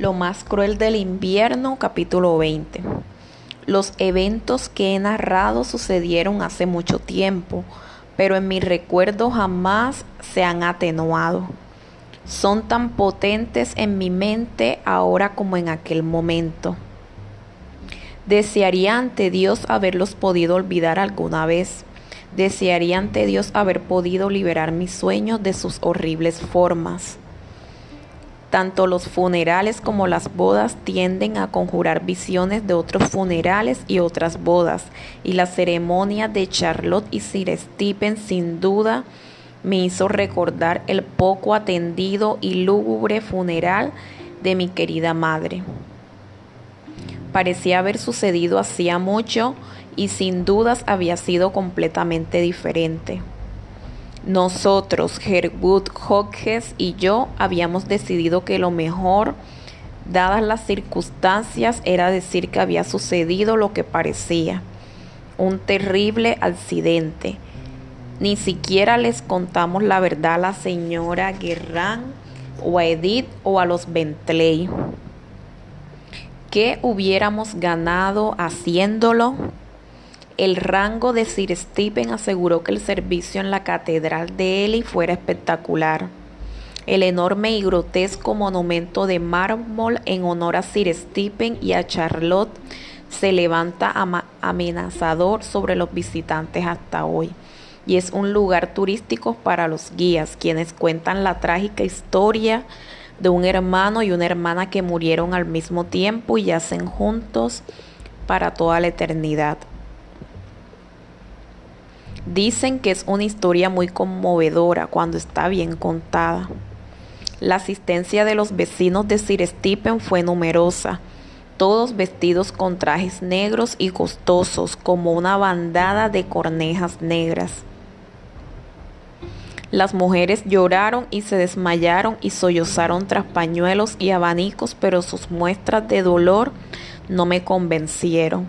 Lo más cruel del invierno, capítulo 20. Los eventos que he narrado sucedieron hace mucho tiempo, pero en mi recuerdo jamás se han atenuado. Son tan potentes en mi mente ahora como en aquel momento. Desearía ante Dios haberlos podido olvidar alguna vez. Desearía ante Dios haber podido liberar mis sueños de sus horribles formas. Tanto los funerales como las bodas tienden a conjurar visiones de otros funerales y otras bodas, y la ceremonia de Charlotte y Sir Stephen sin duda me hizo recordar el poco atendido y lúgubre funeral de mi querida madre. Parecía haber sucedido hacía mucho y sin dudas había sido completamente diferente. Nosotros, Herwood Hodges y yo, habíamos decidido que lo mejor, dadas las circunstancias, era decir que había sucedido lo que parecía, un terrible accidente. Ni siquiera les contamos la verdad a la señora Guerrán o a Edith o a los Bentley. ¿Qué hubiéramos ganado haciéndolo? El rango de Sir Stephen aseguró que el servicio en la catedral de Ely fuera espectacular. El enorme y grotesco monumento de mármol en honor a Sir Stephen y a Charlotte se levanta amenazador sobre los visitantes hasta hoy y es un lugar turístico para los guías, quienes cuentan la trágica historia de un hermano y una hermana que murieron al mismo tiempo y yacen juntos para toda la eternidad. Dicen que es una historia muy conmovedora cuando está bien contada. La asistencia de los vecinos de Sir Stephen fue numerosa, todos vestidos con trajes negros y costosos como una bandada de cornejas negras. Las mujeres lloraron y se desmayaron y sollozaron tras pañuelos y abanicos, pero sus muestras de dolor no me convencieron.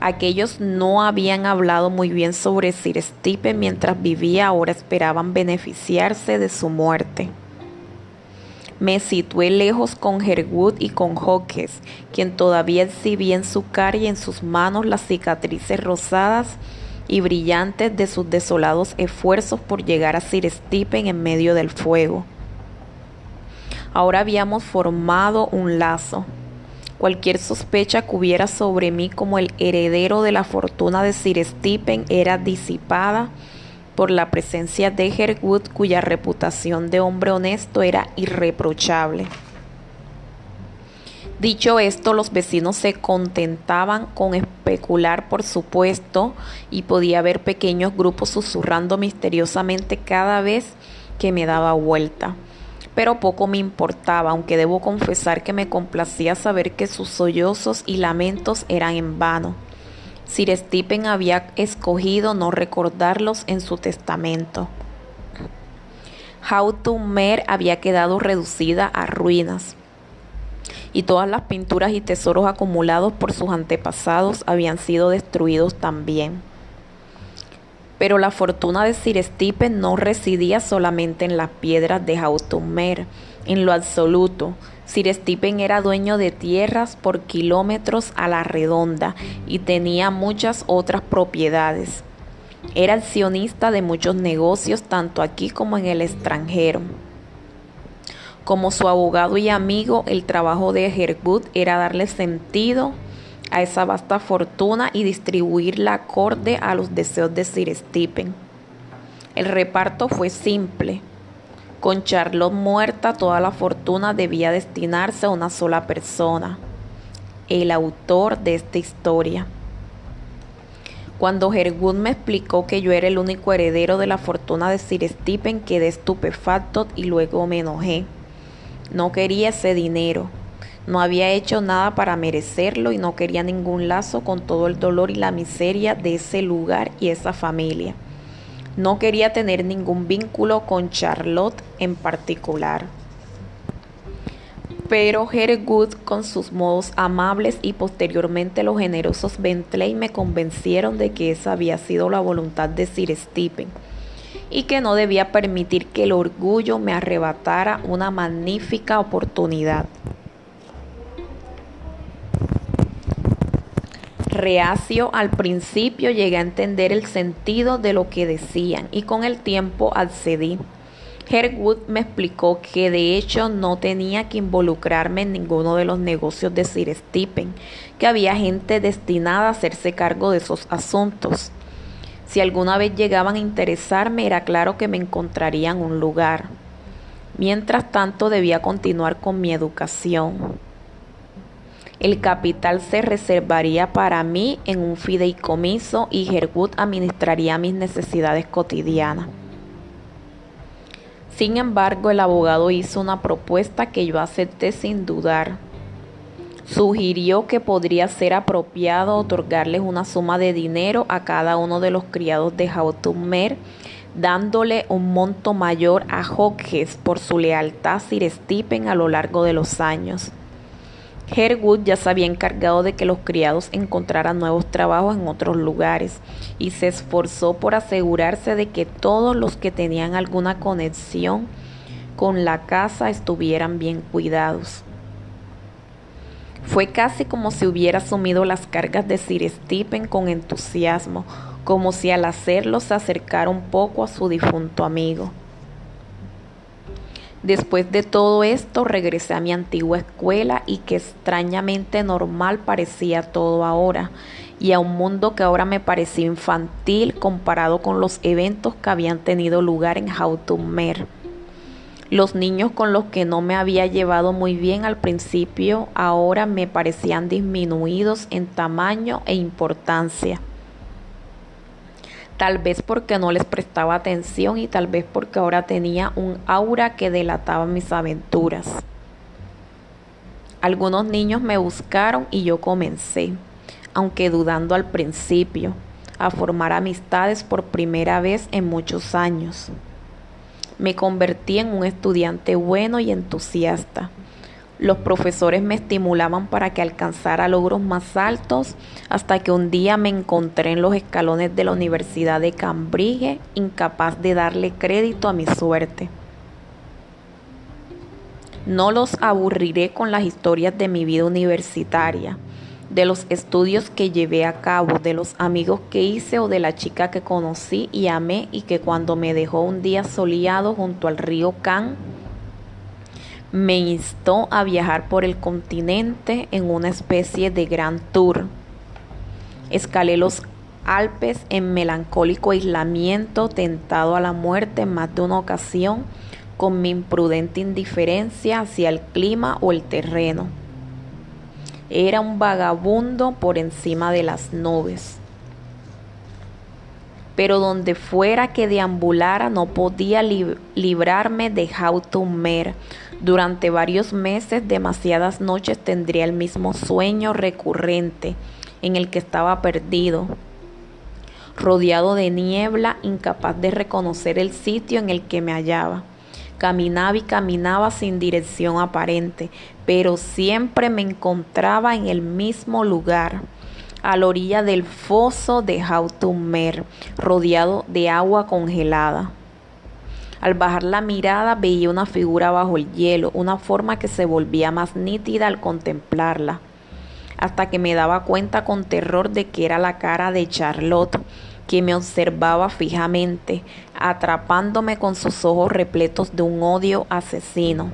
Aquellos no habían hablado muy bien sobre Sir mientras vivía, ahora esperaban beneficiarse de su muerte. Me situé lejos con Herwood y con Hawkes, quien todavía exhibía en su cara y en sus manos las cicatrices rosadas y brillantes de sus desolados esfuerzos por llegar a Sir en medio del fuego. Ahora habíamos formado un lazo. Cualquier sospecha que hubiera sobre mí como el heredero de la fortuna de Sir Stephen era disipada por la presencia de Herwood, cuya reputación de hombre honesto era irreprochable. Dicho esto, los vecinos se contentaban con especular, por supuesto, y podía ver pequeños grupos susurrando misteriosamente cada vez que me daba vuelta pero poco me importaba, aunque debo confesar que me complacía saber que sus sollozos y lamentos eran en vano. Sir Stephen había escogido no recordarlos en su testamento. Hautumer había quedado reducida a ruinas y todas las pinturas y tesoros acumulados por sus antepasados habían sido destruidos también. Pero la fortuna de Sir Stephen no residía solamente en las piedras de Hautumer, en lo absoluto. Sir Stephen era dueño de tierras por kilómetros a la redonda y tenía muchas otras propiedades. Era accionista de muchos negocios tanto aquí como en el extranjero. Como su abogado y amigo, el trabajo de Herwood era darle sentido a esa vasta fortuna y distribuirla acorde a los deseos de Sir Stephen. El reparto fue simple. Con Charlotte muerta, toda la fortuna debía destinarse a una sola persona, el autor de esta historia. Cuando Herwood me explicó que yo era el único heredero de la fortuna de Sir Stephen, quedé estupefacto y luego me enojé. No quería ese dinero no había hecho nada para merecerlo y no quería ningún lazo con todo el dolor y la miseria de ese lugar y esa familia. No quería tener ningún vínculo con Charlotte en particular. Pero Hergood, con sus modos amables y posteriormente los generosos Bentley, me convencieron de que esa había sido la voluntad de Sir Stephen y que no debía permitir que el orgullo me arrebatara una magnífica oportunidad. Reacio al principio llegué a entender el sentido de lo que decían y con el tiempo accedí. Herwood me explicó que de hecho no tenía que involucrarme en ninguno de los negocios de Sir Stephen, que había gente destinada a hacerse cargo de esos asuntos. Si alguna vez llegaban a interesarme, era claro que me encontrarían un lugar. Mientras tanto, debía continuar con mi educación. El capital se reservaría para mí en un fideicomiso y Herwood administraría mis necesidades cotidianas. Sin embargo, el abogado hizo una propuesta que yo acepté sin dudar. Sugirió que podría ser apropiado otorgarles una suma de dinero a cada uno de los criados de Hautumer, dándole un monto mayor a Hodges por su lealtad a Sir a lo largo de los años. Herwood ya se había encargado de que los criados encontraran nuevos trabajos en otros lugares y se esforzó por asegurarse de que todos los que tenían alguna conexión con la casa estuvieran bien cuidados. Fue casi como si hubiera asumido las cargas de Sir Stephen con entusiasmo, como si al hacerlo se acercara un poco a su difunto amigo. Después de todo esto regresé a mi antigua escuela y que extrañamente normal parecía todo ahora, y a un mundo que ahora me parecía infantil comparado con los eventos que habían tenido lugar en Hautumer. Los niños con los que no me había llevado muy bien al principio ahora me parecían disminuidos en tamaño e importancia tal vez porque no les prestaba atención y tal vez porque ahora tenía un aura que delataba mis aventuras. Algunos niños me buscaron y yo comencé, aunque dudando al principio, a formar amistades por primera vez en muchos años. Me convertí en un estudiante bueno y entusiasta los profesores me estimulaban para que alcanzara logros más altos hasta que un día me encontré en los escalones de la Universidad de Cambridge incapaz de darle crédito a mi suerte. No los aburriré con las historias de mi vida universitaria, de los estudios que llevé a cabo, de los amigos que hice o de la chica que conocí y amé y que cuando me dejó un día soleado junto al río Can me instó a viajar por el continente en una especie de gran tour. Escalé los Alpes en melancólico aislamiento, tentado a la muerte en más de una ocasión, con mi imprudente indiferencia hacia el clima o el terreno. Era un vagabundo por encima de las nubes. Pero donde fuera que deambulara no podía librarme de Hautumer, durante varios meses, demasiadas noches tendría el mismo sueño recurrente en el que estaba perdido, rodeado de niebla, incapaz de reconocer el sitio en el que me hallaba. Caminaba y caminaba sin dirección aparente, pero siempre me encontraba en el mismo lugar, a la orilla del foso de Hautumer, rodeado de agua congelada. Al bajar la mirada veía una figura bajo el hielo, una forma que se volvía más nítida al contemplarla, hasta que me daba cuenta con terror de que era la cara de Charlotte, que me observaba fijamente, atrapándome con sus ojos repletos de un odio asesino.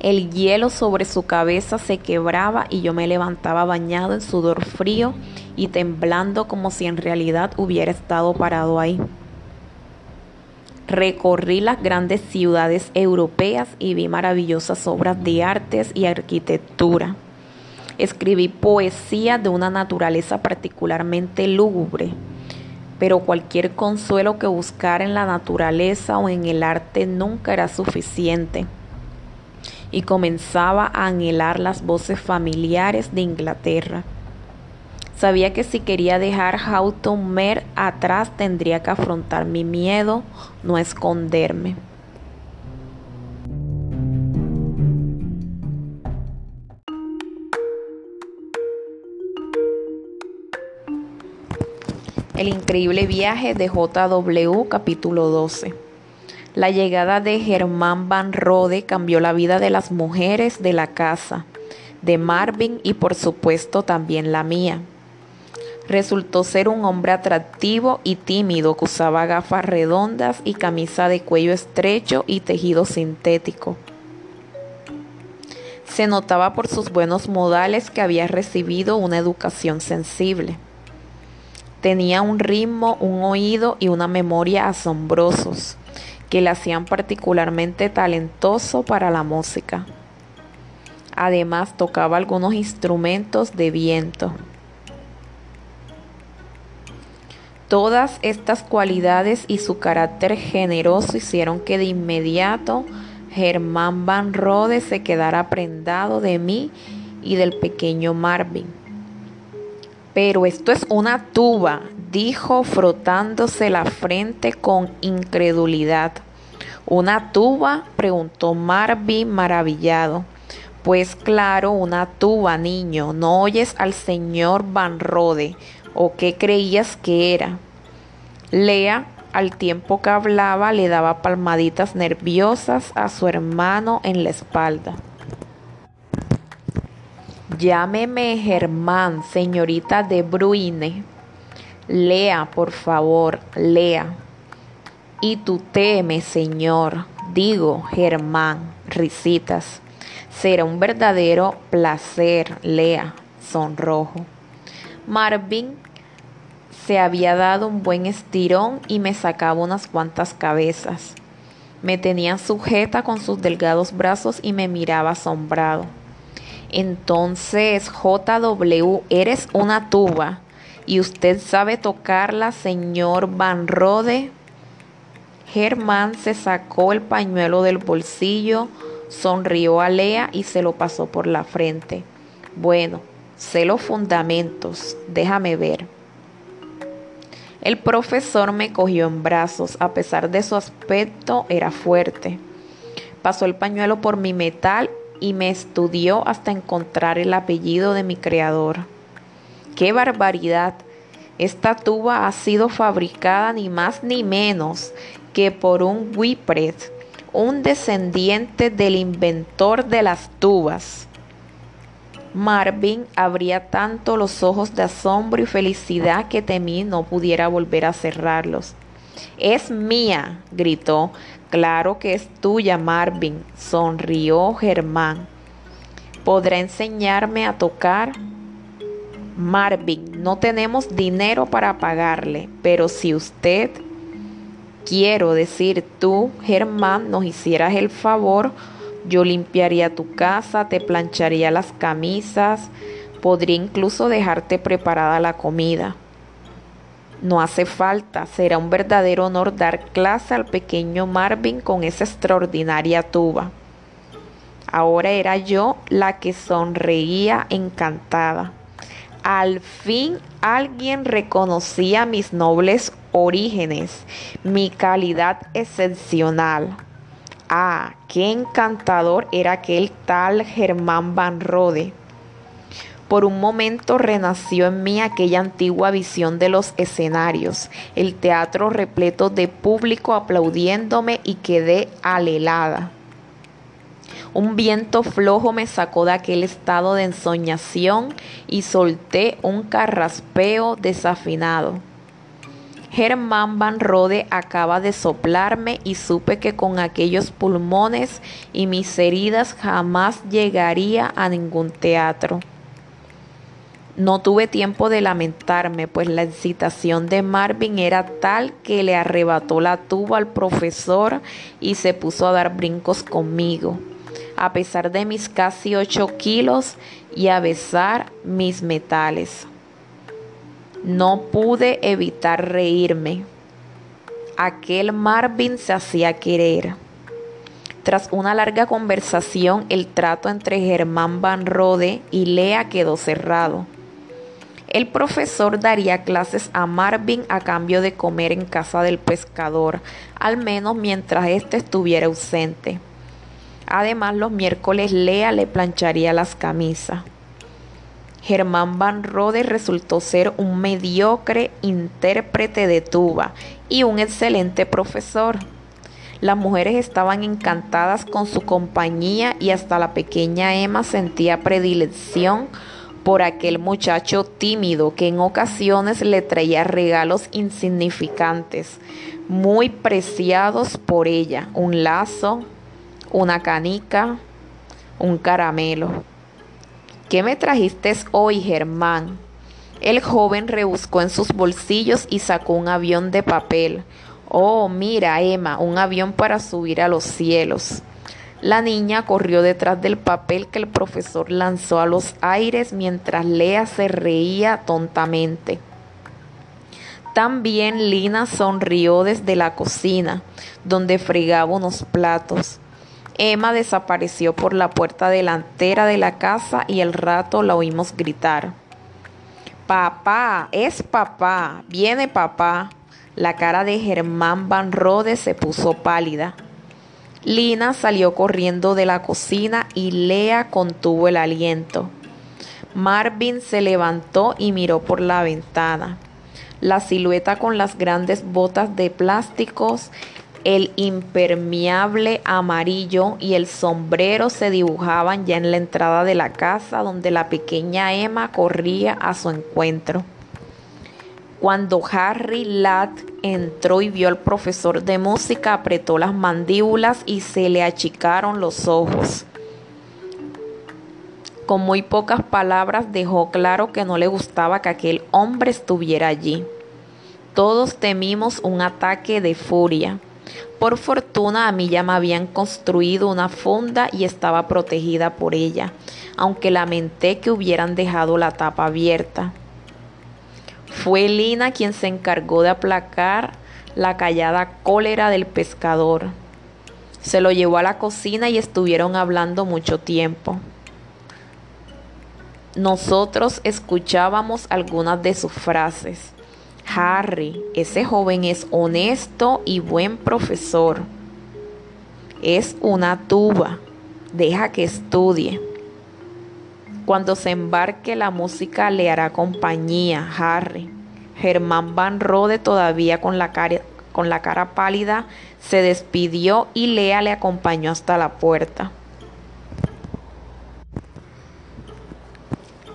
El hielo sobre su cabeza se quebraba y yo me levantaba bañado en sudor frío y temblando como si en realidad hubiera estado parado ahí. Recorrí las grandes ciudades europeas y vi maravillosas obras de artes y arquitectura. Escribí poesía de una naturaleza particularmente lúgubre, pero cualquier consuelo que buscara en la naturaleza o en el arte nunca era suficiente. Y comenzaba a anhelar las voces familiares de Inglaterra Sabía que si quería dejar Hautumer atrás tendría que afrontar mi miedo, no esconderme. El increíble viaje de JW capítulo 12. La llegada de Germán Van Rode cambió la vida de las mujeres de la casa de Marvin y por supuesto también la mía. Resultó ser un hombre atractivo y tímido que usaba gafas redondas y camisa de cuello estrecho y tejido sintético. Se notaba por sus buenos modales que había recibido una educación sensible. Tenía un ritmo, un oído y una memoria asombrosos que le hacían particularmente talentoso para la música. Además tocaba algunos instrumentos de viento. Todas estas cualidades y su carácter generoso hicieron que de inmediato Germán Van Rode se quedara prendado de mí y del pequeño Marvin. Pero esto es una tuba, dijo frotándose la frente con incredulidad. ¿Una tuba? preguntó Marvin maravillado. Pues claro, una tuba, niño. ¿No oyes al señor Van Rode? ¿O qué creías que era? Lea, al tiempo que hablaba, le daba palmaditas nerviosas a su hermano en la espalda. Llámeme Germán, señorita de Bruyne. Lea, por favor, lea. Y tú teme, Señor, digo, Germán, risitas. Será un verdadero placer, lea, sonrojo. Marvin se había dado un buen estirón y me sacaba unas cuantas cabezas. Me tenía sujeta con sus delgados brazos y me miraba asombrado. Entonces, JW, eres una tuba y usted sabe tocarla, señor Van Rode. Germán se sacó el pañuelo del bolsillo, sonrió a Lea y se lo pasó por la frente. Bueno, sé los fundamentos, déjame ver. El profesor me cogió en brazos, a pesar de su aspecto era fuerte. Pasó el pañuelo por mi metal y me estudió hasta encontrar el apellido de mi creador. ¡Qué barbaridad! Esta tuba ha sido fabricada ni más ni menos que por un Whippet, un descendiente del inventor de las tubas. Marvin abría tanto los ojos de asombro y felicidad que temí no pudiera volver a cerrarlos. Es mía, gritó. Claro que es tuya, Marvin, sonrió Germán. ¿Podrá enseñarme a tocar? Marvin, no tenemos dinero para pagarle, pero si usted, quiero decir tú, Germán, nos hicieras el favor, yo limpiaría tu casa, te plancharía las camisas, podría incluso dejarte preparada la comida. No hace falta, será un verdadero honor dar clase al pequeño Marvin con esa extraordinaria tuba. Ahora era yo la que sonreía encantada. Al fin alguien reconocía mis nobles orígenes, mi calidad excepcional. Ah, qué encantador era aquel tal Germán Van Rode. Por un momento renació en mí aquella antigua visión de los escenarios, el teatro repleto de público aplaudiéndome y quedé alelada. Un viento flojo me sacó de aquel estado de ensoñación y solté un carraspeo desafinado. Germán Van Rode acaba de soplarme y supe que con aquellos pulmones y mis heridas jamás llegaría a ningún teatro. No tuve tiempo de lamentarme, pues la excitación de Marvin era tal que le arrebató la tuba al profesor y se puso a dar brincos conmigo, a pesar de mis casi ocho kilos y a besar mis metales. No pude evitar reírme. Aquel Marvin se hacía querer. Tras una larga conversación, el trato entre Germán Van Rode y Lea quedó cerrado. El profesor daría clases a Marvin a cambio de comer en casa del pescador, al menos mientras éste estuviera ausente. Además, los miércoles Lea le plancharía las camisas. Germán Van Rode resultó ser un mediocre intérprete de tuba y un excelente profesor. Las mujeres estaban encantadas con su compañía y hasta la pequeña Emma sentía predilección por aquel muchacho tímido que en ocasiones le traía regalos insignificantes, muy preciados por ella, un lazo, una canica, un caramelo. ¿Qué me trajiste hoy, Germán? El joven rebuscó en sus bolsillos y sacó un avión de papel. Oh, mira, Emma, un avión para subir a los cielos. La niña corrió detrás del papel que el profesor lanzó a los aires mientras Lea se reía tontamente. También Lina sonrió desde la cocina, donde fregaba unos platos. Emma desapareció por la puerta delantera de la casa y al rato la oímos gritar. Papá, es papá, viene papá. La cara de Germán Van Rode se puso pálida. Lina salió corriendo de la cocina y Lea contuvo el aliento. Marvin se levantó y miró por la ventana. La silueta con las grandes botas de plásticos, el impermeable amarillo y el sombrero se dibujaban ya en la entrada de la casa donde la pequeña Emma corría a su encuentro. Cuando Harry Ladd entró y vio al profesor de música, apretó las mandíbulas y se le achicaron los ojos. Con muy pocas palabras dejó claro que no le gustaba que aquel hombre estuviera allí. Todos temimos un ataque de furia. Por fortuna a mí ya me habían construido una funda y estaba protegida por ella, aunque lamenté que hubieran dejado la tapa abierta. Fue Lina quien se encargó de aplacar la callada cólera del pescador. Se lo llevó a la cocina y estuvieron hablando mucho tiempo. Nosotros escuchábamos algunas de sus frases. Harry, ese joven es honesto y buen profesor. Es una tuba. Deja que estudie. Cuando se embarque la música le hará compañía, Harry. Germán Van Rode, todavía con la, cara, con la cara pálida, se despidió y Lea le acompañó hasta la puerta.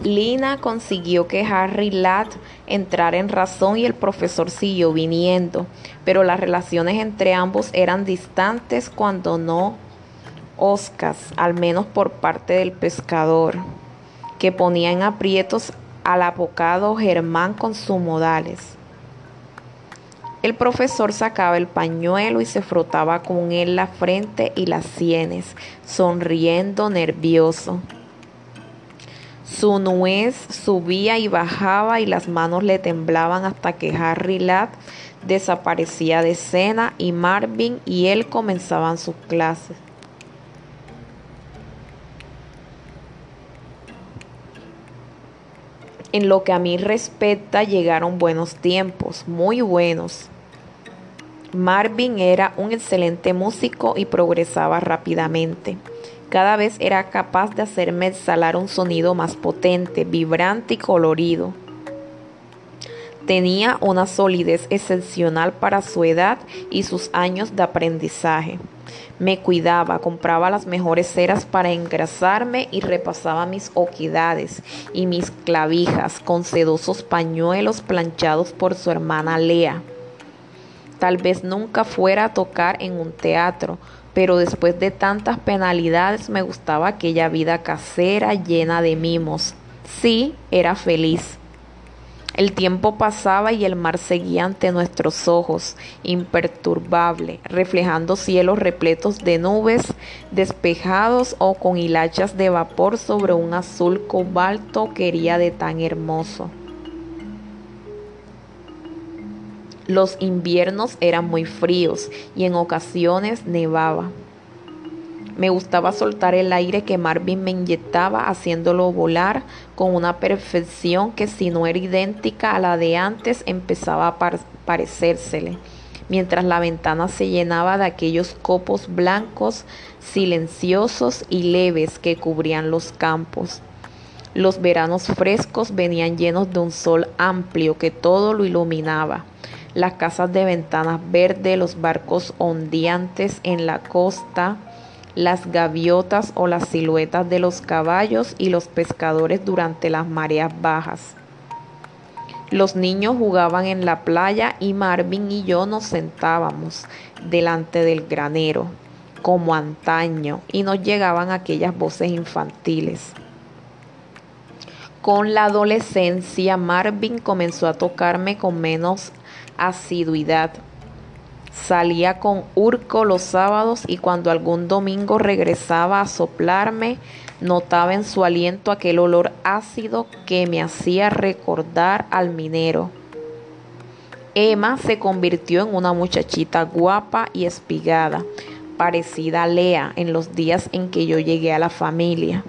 Lina consiguió que Harry Ladd entrara en razón y el profesor siguió viniendo, pero las relaciones entre ambos eran distantes cuando no oscas, al menos por parte del pescador que ponía en aprietos al apocado Germán con sus modales. El profesor sacaba el pañuelo y se frotaba con él la frente y las sienes, sonriendo nervioso. Su nuez subía y bajaba y las manos le temblaban hasta que Harry Ladd desaparecía de escena y Marvin y él comenzaban sus clases. En lo que a mí respecta, llegaron buenos tiempos, muy buenos. Marvin era un excelente músico y progresaba rápidamente. Cada vez era capaz de hacerme exhalar un sonido más potente, vibrante y colorido. Tenía una solidez excepcional para su edad y sus años de aprendizaje. Me cuidaba, compraba las mejores ceras para engrasarme y repasaba mis oquidades y mis clavijas con sedosos pañuelos planchados por su hermana Lea. Tal vez nunca fuera a tocar en un teatro, pero después de tantas penalidades me gustaba aquella vida casera llena de mimos. Sí, era feliz. El tiempo pasaba y el mar seguía ante nuestros ojos, imperturbable, reflejando cielos repletos de nubes, despejados o con hilachas de vapor sobre un azul cobalto que hería de tan hermoso. Los inviernos eran muy fríos y en ocasiones nevaba. Me gustaba soltar el aire que Marvin me inyectaba haciéndolo volar con una perfección que si no era idéntica a la de antes empezaba a parecérsele, mientras la ventana se llenaba de aquellos copos blancos, silenciosos y leves que cubrían los campos. Los veranos frescos venían llenos de un sol amplio que todo lo iluminaba. Las casas de ventanas verdes, los barcos ondeantes en la costa, las gaviotas o las siluetas de los caballos y los pescadores durante las mareas bajas. Los niños jugaban en la playa y Marvin y yo nos sentábamos delante del granero, como antaño, y nos llegaban aquellas voces infantiles. Con la adolescencia, Marvin comenzó a tocarme con menos asiduidad Salía con Urco los sábados y cuando algún domingo regresaba a soplarme, notaba en su aliento aquel olor ácido que me hacía recordar al minero. Emma se convirtió en una muchachita guapa y espigada, parecida a Lea en los días en que yo llegué a la familia.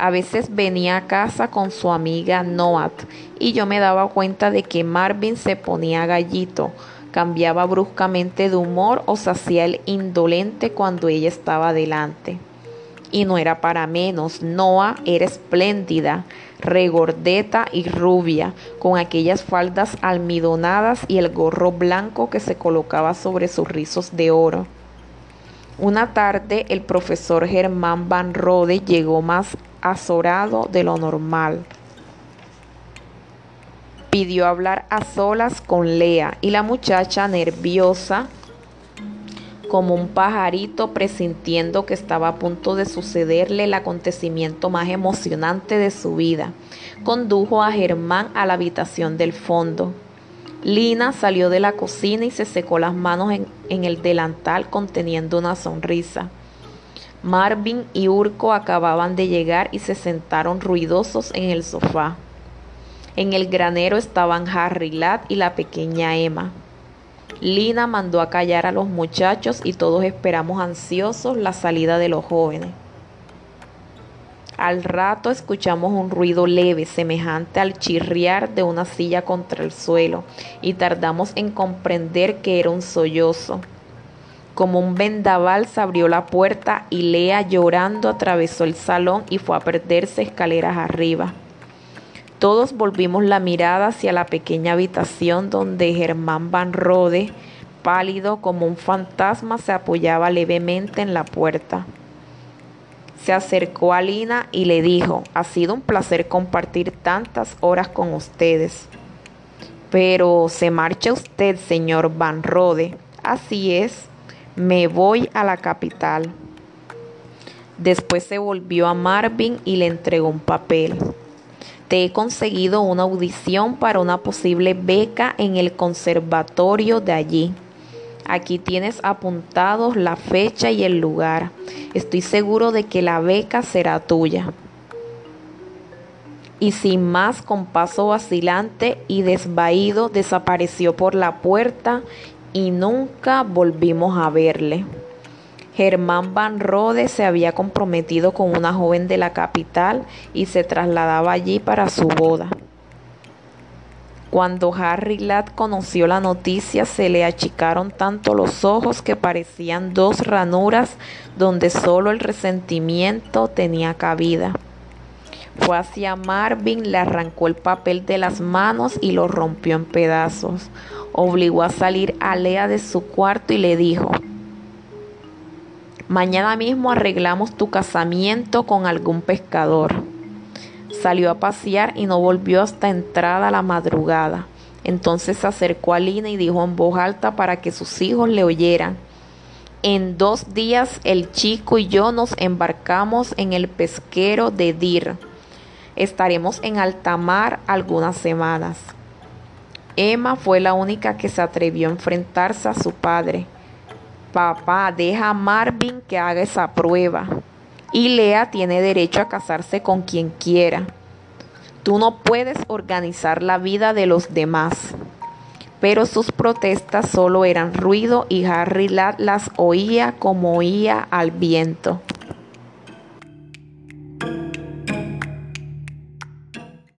A veces venía a casa con su amiga Noat y yo me daba cuenta de que Marvin se ponía gallito, cambiaba bruscamente de humor o se hacía el indolente cuando ella estaba delante. Y no era para menos, Noah era espléndida, regordeta y rubia, con aquellas faldas almidonadas y el gorro blanco que se colocaba sobre sus rizos de oro. Una tarde el profesor Germán Van Rode llegó más azorado de lo normal pidió hablar a solas con Lea y la muchacha nerviosa como un pajarito presintiendo que estaba a punto de sucederle el acontecimiento más emocionante de su vida, condujo a Germán a la habitación del fondo. Lina salió de la cocina y se secó las manos en, el delantal conteniendo una sonrisa. Marvin y Urco acababan de llegar y se sentaron ruidosos en el sofá. En el granero estaban Harry Ladd y la pequeña Emma. Lina mandó a callar a los muchachos y todos esperamos ansiosos la salida de los jóvenes. Al rato escuchamos un ruido leve, semejante al chirriar de una silla contra el suelo, y tardamos en comprender que era un sollozo. Como un vendaval se abrió la puerta y Lea llorando atravesó el salón y fue a perderse escaleras arriba. Todos volvimos la mirada hacia la pequeña habitación donde Germán Van Rode, pálido como un fantasma, se apoyaba levemente en la puerta. Se acercó a Lina y le dijo, ha sido un placer compartir tantas horas con ustedes. Pero se marcha usted, señor Van Rode. Así es, me voy a la capital. Después se volvió a Marvin y le entregó un papel. Te he conseguido una audición para una posible beca en el conservatorio de allí. Aquí tienes apuntados la fecha y el lugar. Estoy seguro de que la beca será tuya. Y sin más, con paso vacilante y desvaído, desapareció por la puerta y nunca volvimos a verle. Germán Van Rode se había comprometido con una joven de la capital y se trasladaba allí para su boda. Cuando Harry Ladd conoció la noticia, se le achicaron tanto los ojos que parecían dos ranuras donde solo el resentimiento tenía cabida. Fue hacia Marvin, le arrancó el papel de las manos y lo rompió en pedazos. Obligó a salir a Lea de su cuarto y le dijo, Mañana mismo arreglamos tu casamiento con algún pescador. Salió a pasear y no volvió hasta entrada la madrugada. Entonces se acercó a Lina y dijo en voz alta para que sus hijos le oyeran. En dos días el chico y yo nos embarcamos en el pesquero de Dir. Estaremos en alta mar algunas semanas. Emma fue la única que se atrevió a enfrentarse a su padre. Papá, deja a Marvin que haga esa prueba. Y Lea tiene derecho a casarse con quien quiera. Tú no puedes organizar la vida de los demás. Pero sus protestas solo eran ruido y Harry las oía como oía al viento.